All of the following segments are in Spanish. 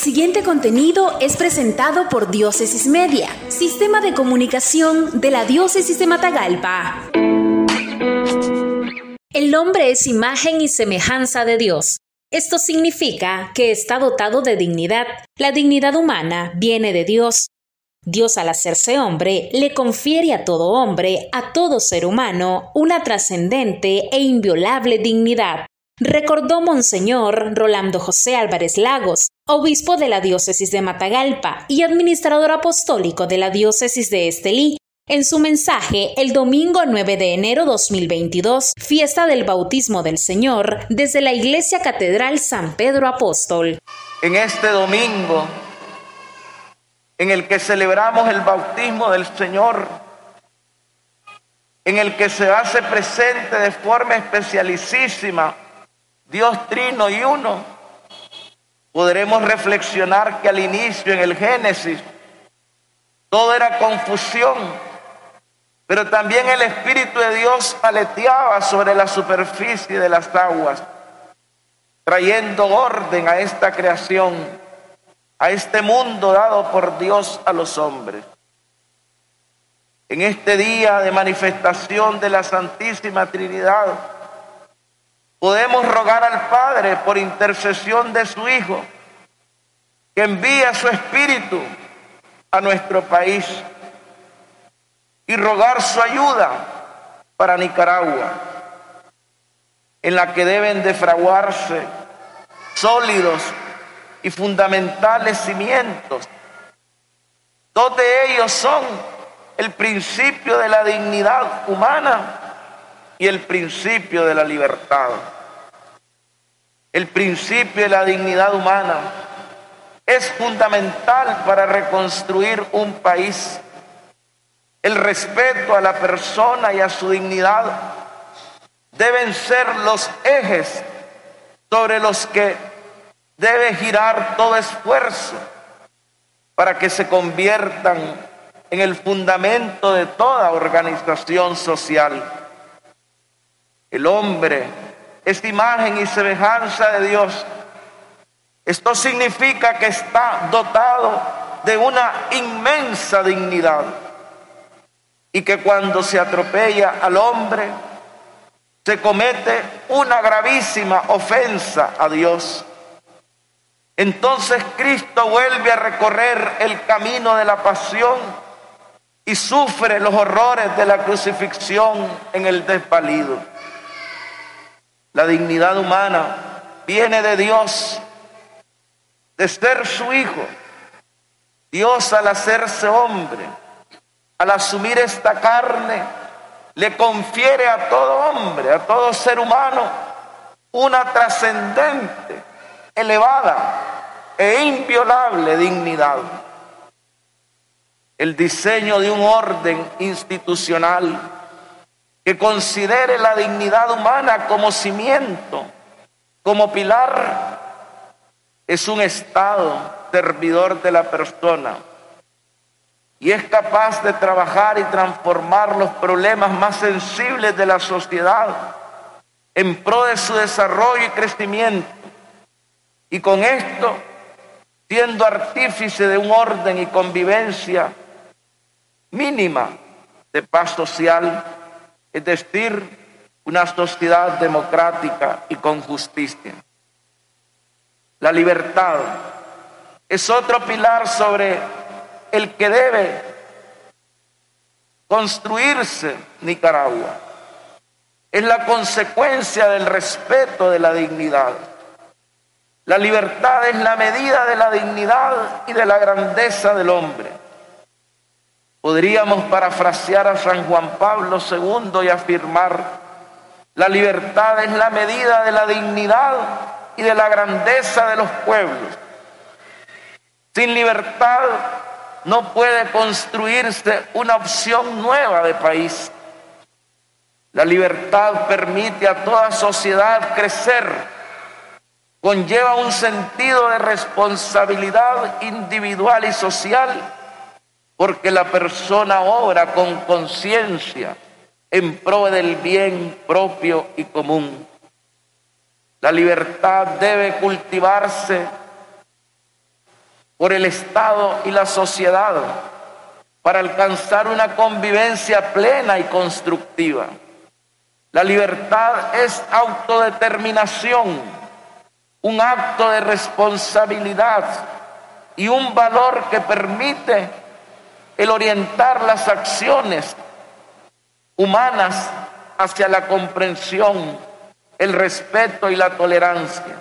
siguiente contenido es presentado por Diócesis Media, sistema de comunicación de la Diócesis de Matagalpa. El hombre es imagen y semejanza de Dios. Esto significa que está dotado de dignidad. La dignidad humana viene de Dios. Dios al hacerse hombre le confiere a todo hombre, a todo ser humano, una trascendente e inviolable dignidad recordó Monseñor Rolando José Álvarez Lagos, obispo de la diócesis de Matagalpa y administrador apostólico de la diócesis de Estelí, en su mensaje el domingo 9 de enero 2022, fiesta del bautismo del Señor, desde la Iglesia Catedral San Pedro Apóstol. En este domingo, en el que celebramos el bautismo del Señor, en el que se hace presente de forma especialísima Dios trino y uno, podremos reflexionar que al inicio en el Génesis todo era confusión, pero también el Espíritu de Dios paleteaba sobre la superficie de las aguas, trayendo orden a esta creación, a este mundo dado por Dios a los hombres. En este día de manifestación de la Santísima Trinidad, Podemos al Padre por intercesión de su Hijo que envíe su Espíritu a nuestro país y rogar su ayuda para Nicaragua, en la que deben de fraguarse sólidos y fundamentales cimientos. Dos de ellos son el principio de la dignidad humana y el principio de la libertad. El principio de la dignidad humana es fundamental para reconstruir un país. El respeto a la persona y a su dignidad deben ser los ejes sobre los que debe girar todo esfuerzo para que se conviertan en el fundamento de toda organización social. El hombre es imagen y semejanza de Dios. Esto significa que está dotado de una inmensa dignidad y que cuando se atropella al hombre se comete una gravísima ofensa a Dios. Entonces Cristo vuelve a recorrer el camino de la pasión y sufre los horrores de la crucifixión en el desvalido. La dignidad humana viene de Dios, de ser su Hijo. Dios al hacerse hombre, al asumir esta carne, le confiere a todo hombre, a todo ser humano, una trascendente, elevada e inviolable dignidad. El diseño de un orden institucional que considere la dignidad humana como cimiento, como pilar, es un estado servidor de la persona y es capaz de trabajar y transformar los problemas más sensibles de la sociedad en pro de su desarrollo y crecimiento. Y con esto, siendo artífice de un orden y convivencia mínima de paz social, es decir, una sociedad democrática y con justicia. La libertad es otro pilar sobre el que debe construirse Nicaragua. Es la consecuencia del respeto de la dignidad. La libertad es la medida de la dignidad y de la grandeza del hombre. Podríamos parafrasear a San Juan Pablo II y afirmar, la libertad es la medida de la dignidad y de la grandeza de los pueblos. Sin libertad no puede construirse una opción nueva de país. La libertad permite a toda sociedad crecer, conlleva un sentido de responsabilidad individual y social porque la persona obra con conciencia en pro del bien propio y común. La libertad debe cultivarse por el Estado y la sociedad para alcanzar una convivencia plena y constructiva. La libertad es autodeterminación, un acto de responsabilidad y un valor que permite el orientar las acciones humanas hacia la comprensión, el respeto y la tolerancia.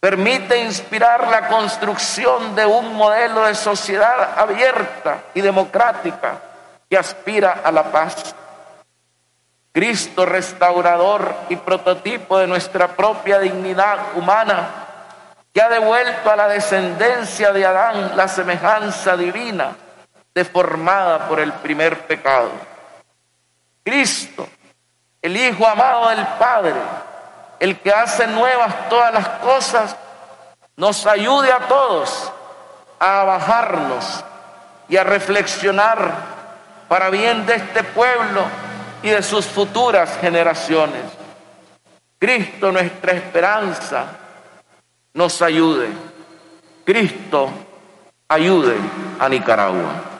Permite inspirar la construcción de un modelo de sociedad abierta y democrática que aspira a la paz. Cristo restaurador y prototipo de nuestra propia dignidad humana, que ha devuelto a la descendencia de Adán la semejanza divina deformada por el primer pecado. Cristo, el Hijo amado del Padre, el que hace nuevas todas las cosas, nos ayude a todos a bajarnos y a reflexionar para bien de este pueblo y de sus futuras generaciones. Cristo, nuestra esperanza, nos ayude. Cristo, ayude a Nicaragua.